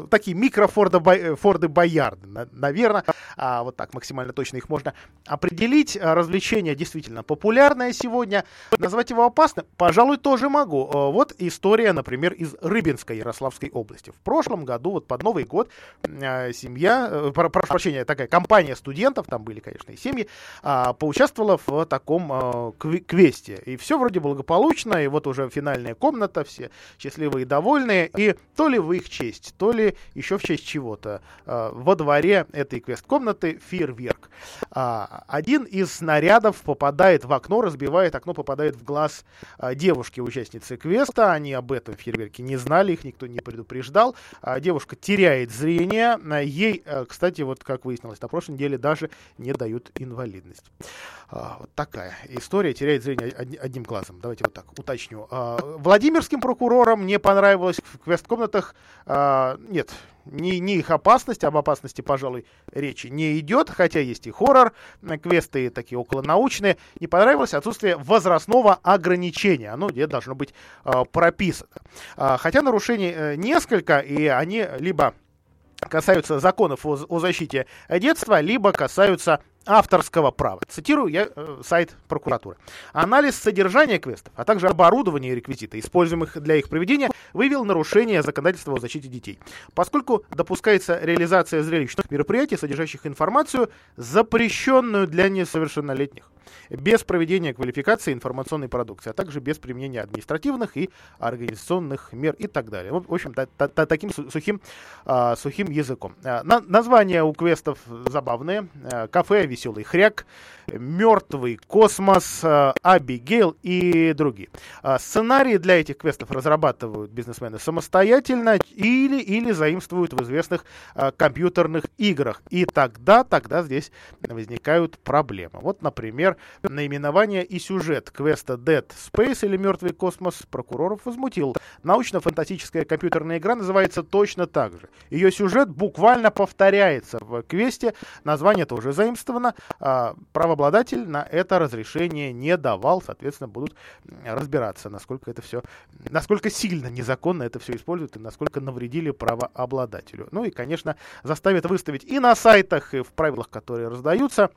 такие микрофорды э, Боярды, наверное, а, вот так максимально точно их можно определить. А, развлечение действительно популярное сегодня. Назвать его опасным, пожалуй, тоже могу. А, вот история, например, из Рыбинской Ярославской области. В прошлом году, вот под Новый год, а, семья, э, прошу прощения, такая компания студентов, там были, конечно, и семьи, поучаствовала в таком квесте. И все вроде благополучно, и вот уже финальная комната, все счастливые и довольные, и то ли в их честь, то ли еще в честь чего-то. Во дворе этой квест-комнаты фейерверк. А, один из снарядов попадает в окно, разбивает окно, попадает в глаз а, девушки, участницы квеста. Они об этом фейерверке не знали, их никто не предупреждал. Девушка теряет зрение. Ей, кстати, вот как выяснилось на прошлой неделе, даже не дают инвалидность. Вот такая история. Теряет зрение одним глазом. Давайте вот так уточню. Владимирским прокурорам не понравилось в квест-комнатах нет, ни, ни их опасность, об опасности, пожалуй, речи не идет, хотя есть и хоррор, квесты такие околонаучные. Не понравилось отсутствие возрастного ограничения, оно где должно быть э, прописано. Э, хотя нарушений э, несколько, и они либо касаются законов о, о защите детства, либо касаются авторского права. Цитирую я э, сайт прокуратуры. Анализ содержания квестов, а также оборудования и реквизита, используемых для их проведения, выявил нарушение законодательства о защите детей. Поскольку допускается реализация зрелищных мероприятий, содержащих информацию, запрещенную для несовершеннолетних. без проведения квалификации информационной продукции, а также без применения административных и организационных мер и так далее. В общем, та, та, та, таким сухим, а, сухим языком. А, на, названия у квестов забавные. А, кафе «Веселый хряк», «Мертвый космос», а, «Абигейл» и другие. А, сценарии для этих квестов разрабатывают бизнесмены самостоятельно или, или заимствуют в известных а, компьютерных играх. И тогда, тогда здесь возникают проблемы. Вот, например, наименование и сюжет квеста Dead Space или Мертвый космос прокуроров возмутил. Научно-фантастическая компьютерная игра называется точно так же. Ее сюжет буквально повторяется в квесте. Название тоже заимствовано. А, правообладатель на это разрешение не давал. Соответственно, будут разбираться, насколько это все, насколько сильно незаконно это все используют и насколько навредили правообладателю. Ну и, конечно, заставит выставить и на сайтах, и в правилах, которые раздаются,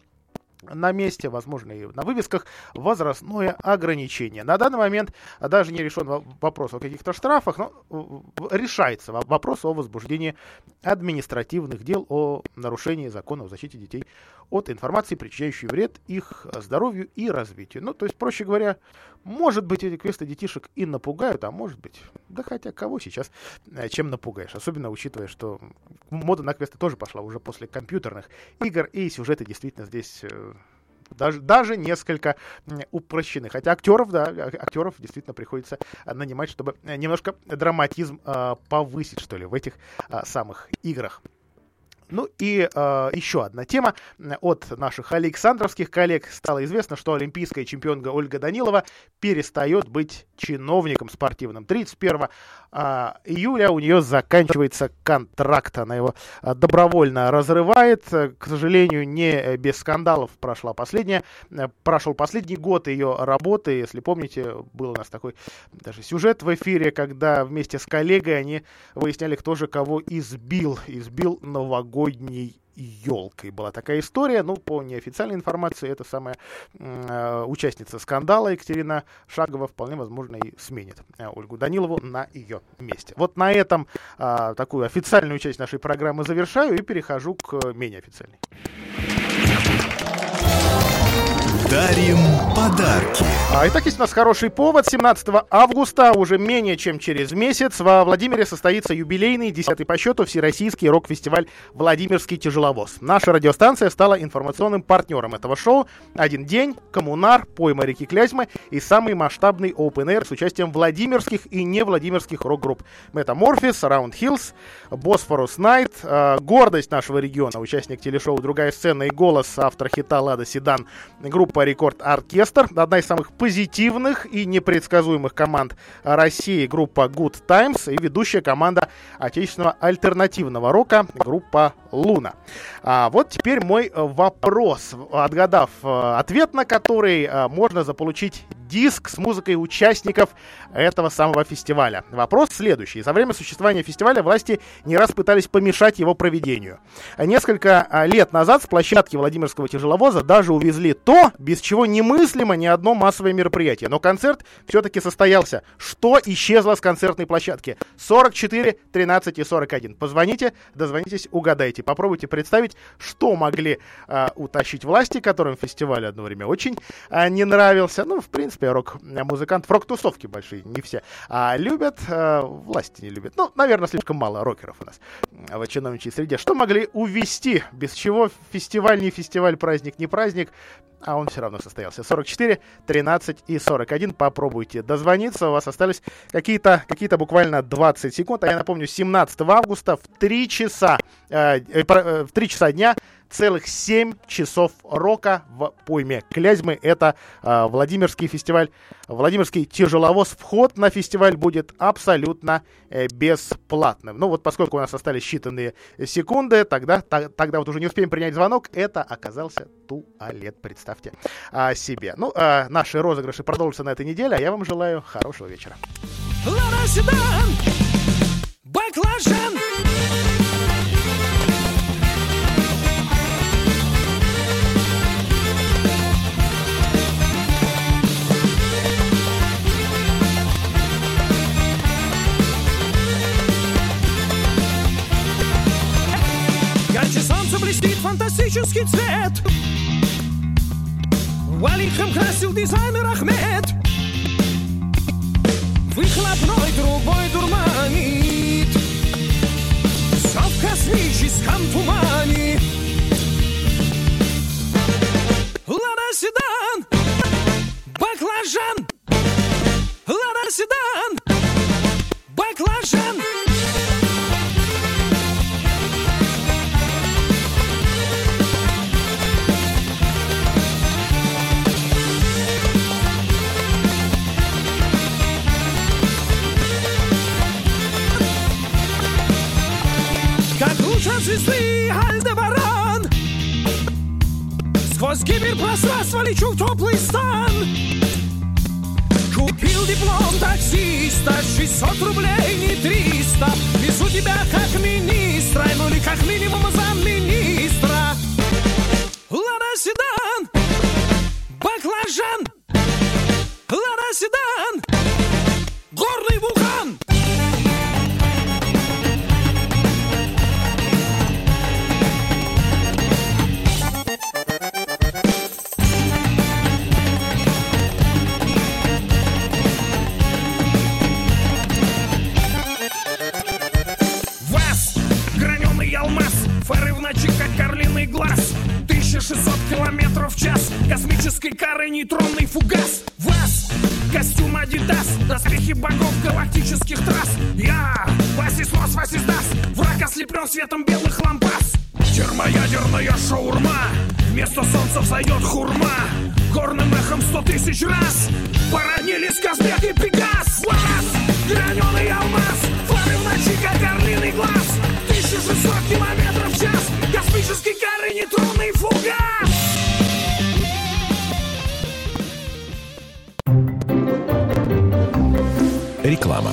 на месте, возможно, и на вывесках, возрастное ограничение. На данный момент даже не решен вопрос о каких-то штрафах, но решается вопрос о возбуждении административных дел о нарушении закона о защите детей от информации, причиняющей вред их здоровью и развитию. Ну, то есть, проще говоря, может быть, эти квесты детишек и напугают, а может быть, да хотя кого сейчас э, чем напугаешь. Особенно учитывая, что мода на квесты тоже пошла уже после компьютерных игр, и сюжеты действительно здесь э, даже, даже несколько упрощены. Хотя актеров, да, а, актеров действительно приходится нанимать, чтобы немножко драматизм э, повысить, что ли, в этих э, самых играх. Ну и э, еще одна тема. От наших александровских коллег стало известно, что олимпийская чемпионка Ольга Данилова перестает быть чиновником спортивным. 31 э, июля у нее заканчивается контракт. Она его э, добровольно разрывает. К сожалению, не без скандалов прошла последняя. Прошел последний год ее работы. Если помните, был у нас такой даже сюжет в эфире, когда вместе с коллегой они выясняли, кто же кого избил. Избил новогодний новогодней елкой. Была такая история, ну, по неофициальной информации, это самая э, участница скандала Екатерина Шагова вполне возможно и сменит э, Ольгу Данилову на ее месте. Вот на этом э, такую официальную часть нашей программы завершаю и перехожу к менее официальной. Дарим подарки. А, итак, есть у нас хороший повод. 17 августа, уже менее чем через месяц, во Владимире состоится юбилейный, десятый по счету, всероссийский рок-фестиваль «Владимирский тяжеловоз». Наша радиостанция стала информационным партнером этого шоу. Один день, коммунар, пойма реки Клязьмы и самый масштабный Open Air с участием владимирских и не Владимирских рок-групп. Метаморфис, Round Hills, Bosphorus Night, э, гордость нашего региона, участник телешоу «Другая сцена» и голос, автор хита «Лада Седан», группа группа Рекорд Оркестр, одна из самых позитивных и непредсказуемых команд России, группа Good Times и ведущая команда отечественного альтернативного рока, группа Луна. А вот теперь мой вопрос, отгадав э, ответ на который, э, можно заполучить диск с музыкой участников этого самого фестиваля. Вопрос следующий. За время существования фестиваля власти не раз пытались помешать его проведению. Несколько а, лет назад с площадки Владимирского тяжеловоза даже увезли то, без чего немыслимо ни одно массовое мероприятие. Но концерт все-таки состоялся. Что исчезло с концертной площадки? 44, 13 и 41. Позвоните, дозвонитесь, угадайте. Попробуйте представить, что могли а, утащить власти, которым фестиваль одно время очень а, не нравился. Ну, в принципе, принципе, рок-музыкант, рок-тусовки большие, не все, а любят, э, власти не любят. Ну, наверное, слишком мало рокеров у нас в чиновничьей среде. Что могли увести, без чего фестиваль не фестиваль, праздник не праздник, а он все равно состоялся. 44, 13 и 41. Попробуйте дозвониться. У вас остались какие-то какие буквально 20 секунд. А я напомню, 17 августа в 3 часа, э, э, э, в 3 часа дня целых 7 часов рока в пойме Клязьмы. Это э, Владимирский фестиваль, Владимирский тяжеловоз. Вход на фестиваль будет абсолютно э, бесплатным. Ну вот поскольку у нас остались считанные секунды, тогда, та, тогда вот уже не успеем принять звонок. Это оказался туалет, представьте о себе. Ну, э, наши розыгрыши продолжатся на этой неделе, а я вам желаю хорошего вечера. Баклажан! Фантастический цвет. Валихом красил дизайнер Ахмед Выхлопной трубой дурманит. Все в космическом тумане Сквозь гиперпространство лечу в теплый стан. Купил диплом таксиста 600 рублей, ночи, как карлиный глаз. 1600 километров в час, космической кары нейтронный фугас. Вас, костюм Адидас, доспехи богов галактических трасс. Я, Васисмос, Васисдас, враг ослеплен светом белых лампас. Термоядерная шаурма, вместо солнца взойдет хурма. Горным эхом сто тысяч раз. Поранились Казбек и Пегас. Вас, граненый алмаз, фары в ночи, как орлиный глаз. 1600 километров космический кары нейтронный фугас Реклама.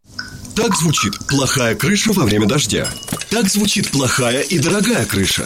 Так звучит плохая крыша во время дождя. Так звучит плохая и дорогая крыша.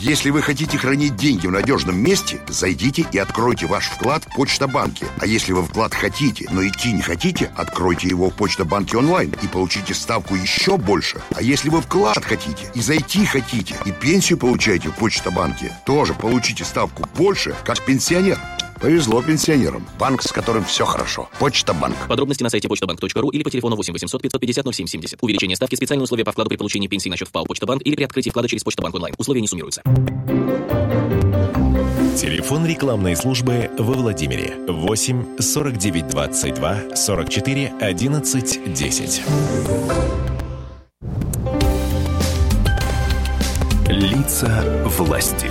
Если вы хотите хранить деньги в надежном месте, зайдите и откройте ваш вклад в Почта-банке. А если вы вклад хотите, но идти не хотите, откройте его в Почта-банке онлайн и получите ставку еще больше. А если вы вклад хотите и зайти хотите, и пенсию получаете в Почта-банке, тоже получите ставку больше, как пенсионер. Повезло пенсионерам. Банк, с которым все хорошо. Почта-банк. Подробности на сайте почтабанк.ру или по телефону 8 800 550 0770. Увеличение ставки специальные условия по вкладу при получении пенсии на счет в ПАО Почтабанк или при открытии вклада через Почтабанк онлайн. Условия не суммируются. Телефон рекламной службы во Владимире 8 49 22 44 11 10. Лица власти.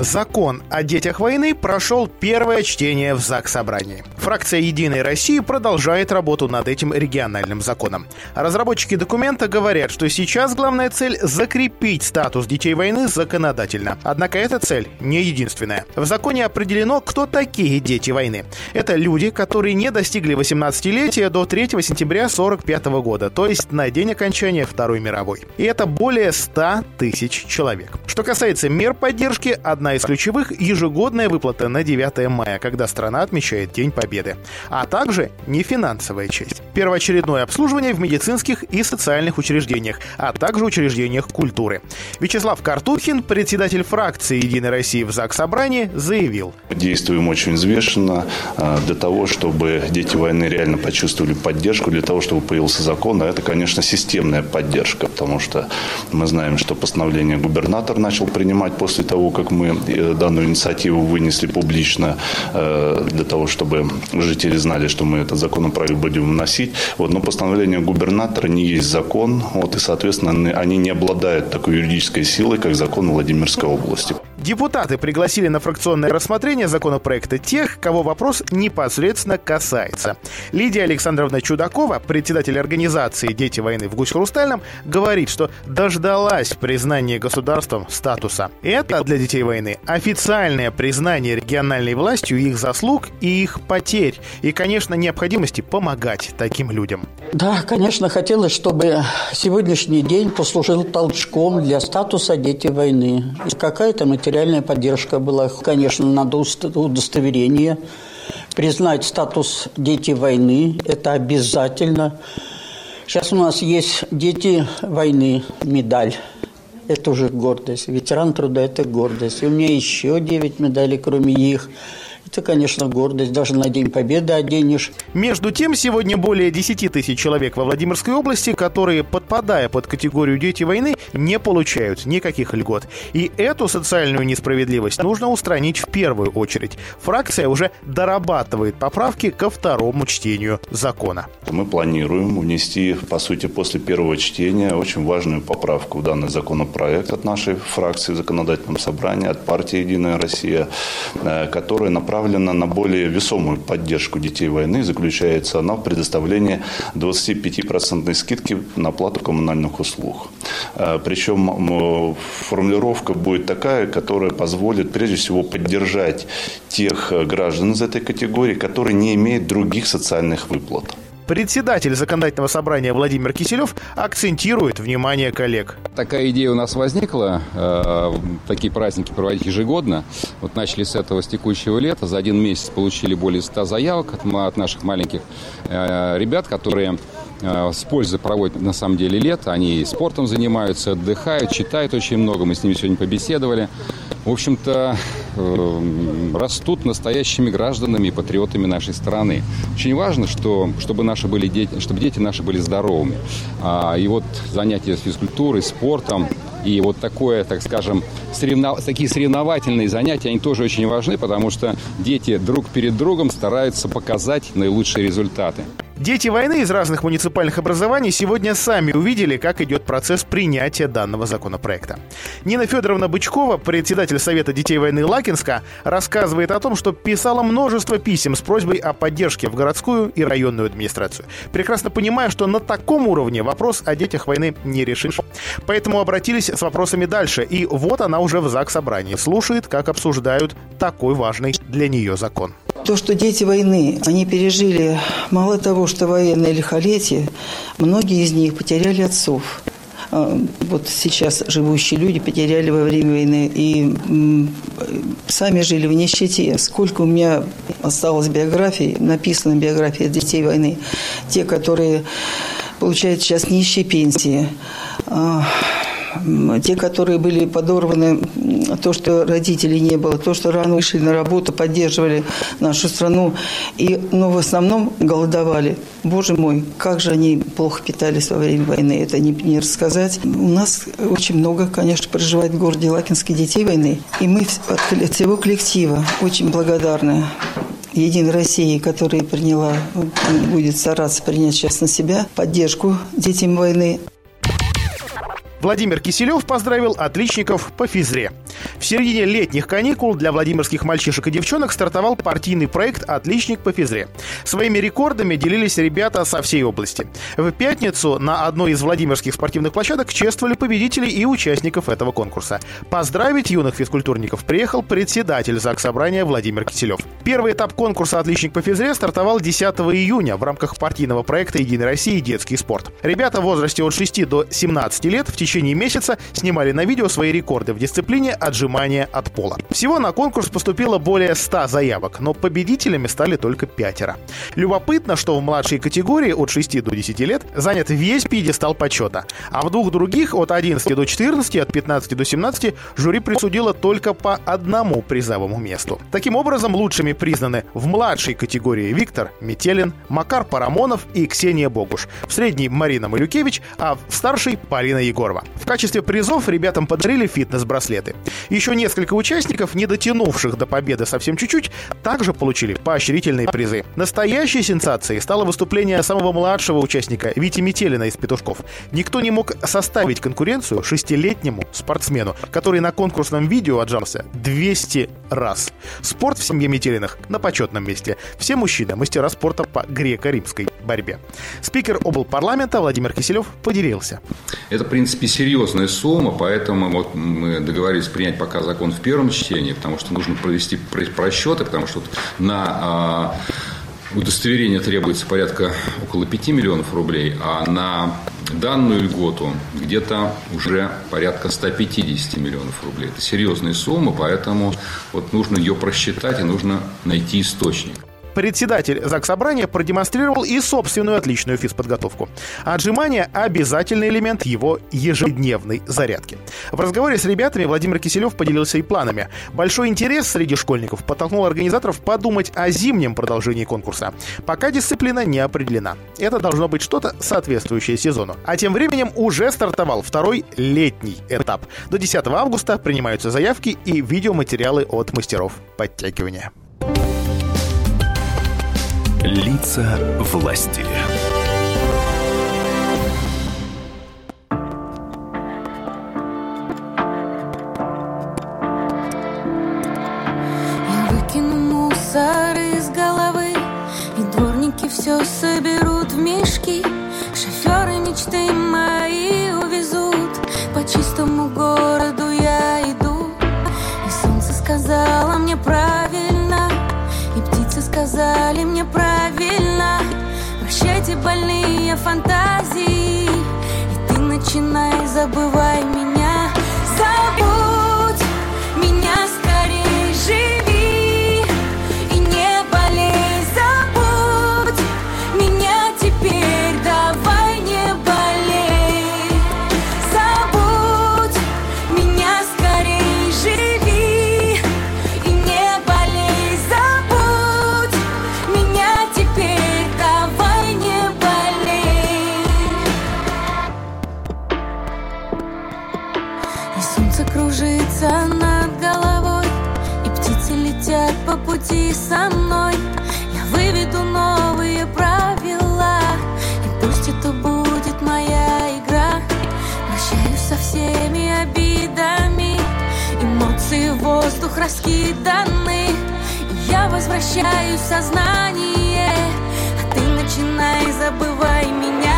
Закон о детях войны прошел первое чтение в ЗАГС Собрании. Фракция «Единой России» продолжает работу над этим региональным законом. Разработчики документа говорят, что сейчас главная цель – закрепить статус детей войны законодательно. Однако эта цель не единственная. В законе определено, кто такие дети войны. Это люди, которые не достигли 18-летия до 3 сентября 1945 года, то есть на день окончания Второй мировой. И это более 100 тысяч человек. Что касается мер поддержки, одна из ключевых – ежегодная выплата на 9 мая, когда страна отмечает День Победы. а также нефинансовая часть. Первоочередное обслуживание в медицинских и социальных учреждениях, а также учреждениях культуры. Вячеслав Картухин, председатель фракции «Единой России» в ЗАГС Собрании, заявил. Действуем очень взвешенно а, для того, чтобы дети войны реально почувствовали поддержку, для того, чтобы появился закон. А это, конечно, системная поддержка, потому что мы знаем, что постановление губернатор начал принимать после того, как мы э, данную инициативу вынесли публично э, для того, чтобы жители знали, что мы этот законопроект будем вносить. Вот, но постановление губернатора не есть закон, вот, и, соответственно, они не обладают такой юридической силой, как закон Владимирской области. Депутаты пригласили на фракционное рассмотрение законопроекта тех, кого вопрос непосредственно касается. Лидия Александровна Чудакова, председатель организации «Дети войны» в Гусь-Хрустальном, говорит, что дождалась признания государством статуса. Это для детей войны официальное признание региональной властью их заслуг и их потерь. И, конечно, необходимости помогать таким людям. Да, конечно, хотелось, чтобы сегодняшний день послужил толчком для статуса «Дети войны». Какая-то материальная материальная поддержка была. Конечно, надо удостоверение, признать статус «дети войны», это обязательно. Сейчас у нас есть «дети войны» медаль. Это уже гордость. Ветеран труда – это гордость. И у меня еще 9 медалей, кроме их – это, конечно, гордость. Даже на День Победы оденешь. Между тем, сегодня более 10 тысяч человек во Владимирской области, которые, подпадая под категорию «дети войны», не получают никаких льгот. И эту социальную несправедливость нужно устранить в первую очередь. Фракция уже дорабатывает поправки ко второму чтению закона. Мы планируем внести, по сути, после первого чтения очень важную поправку в данный законопроект от нашей фракции в законодательном собрании, от партии «Единая Россия», э, которая направлена направлена на более весомую поддержку детей войны. Заключается она в предоставлении 25% скидки на оплату коммунальных услуг. Э, Причем формулировка будет такая, которая позволит прежде всего поддержать тех э, граждан из этой категории, которые не имеют других социальных выплат. Председатель законодательного собрания Владимир Киселев акцентирует внимание коллег. Такая идея у нас возникла, э, такие праздники проводить ежегодно. Вот начали с этого с текущего лета. За один месяц получили более 100 заявок от, наших маленьких э, ребят, которые с пользой проводят на самом деле лето. Они спортом занимаются, отдыхают, читают очень много. Мы с ними сегодня побеседовали в общем-то, э, растут настоящими гражданами и патриотами нашей страны. Очень важно, что, чтобы, наши были дети, чтобы дети наши были здоровыми. А, и вот занятия физкультурой, спортом, и вот такое, так скажем, соревнов... такие соревновательные занятия, они тоже очень важны, потому что дети друг перед другом стараются показать наилучшие результаты. Дети войны из разных муниципальных образований сегодня сами увидели, как идет процесс принятия данного законопроекта. Нина Федоровна Бычкова, председатель Совета детей войны Лакинска, рассказывает о том, что писала множество писем с просьбой о поддержке в городскую и районную администрацию. Прекрасно понимая, что на таком уровне вопрос о детях войны не решишь. Поэтому обратились с вопросами дальше. И вот она уже в ЗАГС собрании слушает, как обсуждают такой важный для нее закон. То, что дети войны, они пережили мало того, что военное лихолетие, многие из них потеряли отцов. А, вот сейчас живущие люди потеряли во время войны и сами жили в нищете. Сколько у меня осталось биографий, написано биографии детей войны. Те, которые получают сейчас нищие пенсии а, те, которые были подорваны, то, что родителей не было, то, что рано вышли на работу, поддерживали нашу страну, и, но в основном голодовали. Боже мой, как же они плохо питались во время войны, это не, не рассказать. У нас очень много, конечно, проживает в городе Лакинске детей войны, и мы от всего коллектива очень благодарны Единой России, которая приняла, будет стараться принять сейчас на себя поддержку детям войны. Владимир Киселев поздравил отличников по физре. В середине летних каникул для владимирских мальчишек и девчонок стартовал партийный проект «Отличник по физре». Своими рекордами делились ребята со всей области. В пятницу на одной из владимирских спортивных площадок чествовали победителей и участников этого конкурса. Поздравить юных физкультурников приехал председатель ЗАГС Собрания Владимир Киселев. Первый этап конкурса «Отличник по физре» стартовал 10 июня в рамках партийного проекта «Единой России. Детский спорт». Ребята в возрасте от 6 до 17 лет в течение месяца снимали на видео свои рекорды в дисциплине отжимания отжимания от пола. Всего на конкурс поступило более 100 заявок, но победителями стали только пятеро. Любопытно, что в младшей категории от 6 до 10 лет занят весь пьедестал почета, а в двух других от 11 до 14, от 15 до 17 жюри присудило только по одному призовому месту. Таким образом, лучшими признаны в младшей категории Виктор Метелин, Макар Парамонов и Ксения Богуш. В средней Марина Малюкевич, а в старшей Полина Егорова. В качестве призов ребятам подарили фитнес-браслеты. Еще несколько участников, не дотянувших до победы совсем чуть-чуть, также получили поощрительные призы. Настоящей сенсацией стало выступление самого младшего участника Вити Метелина из «Петушков». Никто не мог составить конкуренцию шестилетнему спортсмену, который на конкурсном видео отжался 200 раз. Спорт в семье Метелиных на почетном месте. Все мужчины – мастера спорта по греко-римской борьбе. Спикер облпарламента Владимир Киселев поделился. Это, в принципе, серьезная сумма, поэтому вот мы договорились принять пока закон в первом чтении, потому что нужно провести просчеты, потому что на а, удостоверение требуется порядка около 5 миллионов рублей, а на данную льготу где-то уже порядка 150 миллионов рублей. Это серьезная сумма, поэтому вот нужно ее просчитать и нужно найти источник председатель Заксобрания продемонстрировал и собственную отличную физподготовку. Отжимание – обязательный элемент его ежедневной зарядки. В разговоре с ребятами Владимир Киселев поделился и планами. Большой интерес среди школьников подтолкнул организаторов подумать о зимнем продолжении конкурса. Пока дисциплина не определена. Это должно быть что-то соответствующее сезону. А тем временем уже стартовал второй летний этап. До 10 августа принимаются заявки и видеоматериалы от мастеров подтягивания. Лица власти. Я выкину мусор из головы, и дворники все соберут в мешки. Шоферы мечты мои увезут, по чистому городу я иду. И солнце сказала мне правильно, и птицы сказали мне правильно Прощайте больные фантазии. И ты начинай, забывай меня. Забудь пути со мной. Я выведу новые правила И пусть это будет моя игра. Прощаюсь со всеми обидами Эмоции воздух раскиданы. И я возвращаюсь в сознание А ты начинай, забывай меня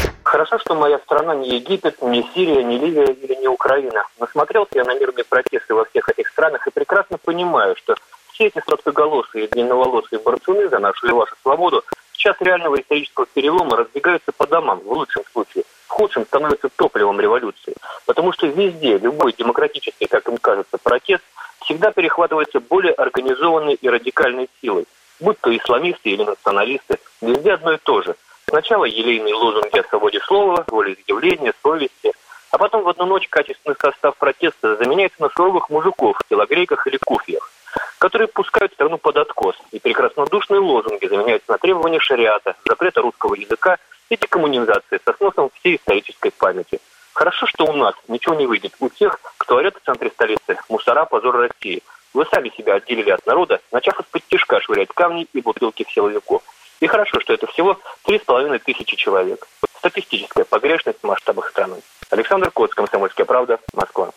Хорошо, что моя страна не Египет, не Сирия, не Ливия или не Украина. Насмотрелся я на мирные протесты во всех этих странах и прекрасно понимаю, что все эти сладкоголосые и длинноволосые борцуны за нашу и вашу свободу в час реального исторического перелома разбегаются по домам, в лучшем случае. В худшем становятся топливом революции. Потому что везде любой демократический, как им кажется, протест всегда перехватывается более организованной и радикальной силой. Будь то исламисты или националисты, везде одно и то же – Сначала елейные лозунги о свободе слова, волеизъявления, совести, а потом в одну ночь качественный состав протеста заменяется на суровых мужиков в телогрейках или куфьях, которые пускают страну под откос, и прекраснодушные лозунги заменяются на требования шариата, запрета русского языка и декоммунизации со сносом всей исторической памяти. Хорошо, что у нас ничего не выйдет. У тех, кто орет в центре столицы, мусора, позор России. Вы сами себя отделили от народа, начав из-под тяжка швырять камни и бутылки в силовиков. И хорошо, что это всего 3,5 тысячи человек. Статистическая погрешность в масштабах страны. Александр Коц, Комсомольская правда, Москва.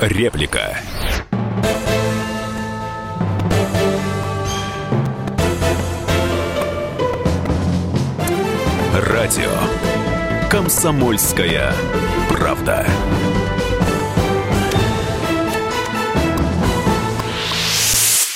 Реплика. Радио. Комсомольская правда.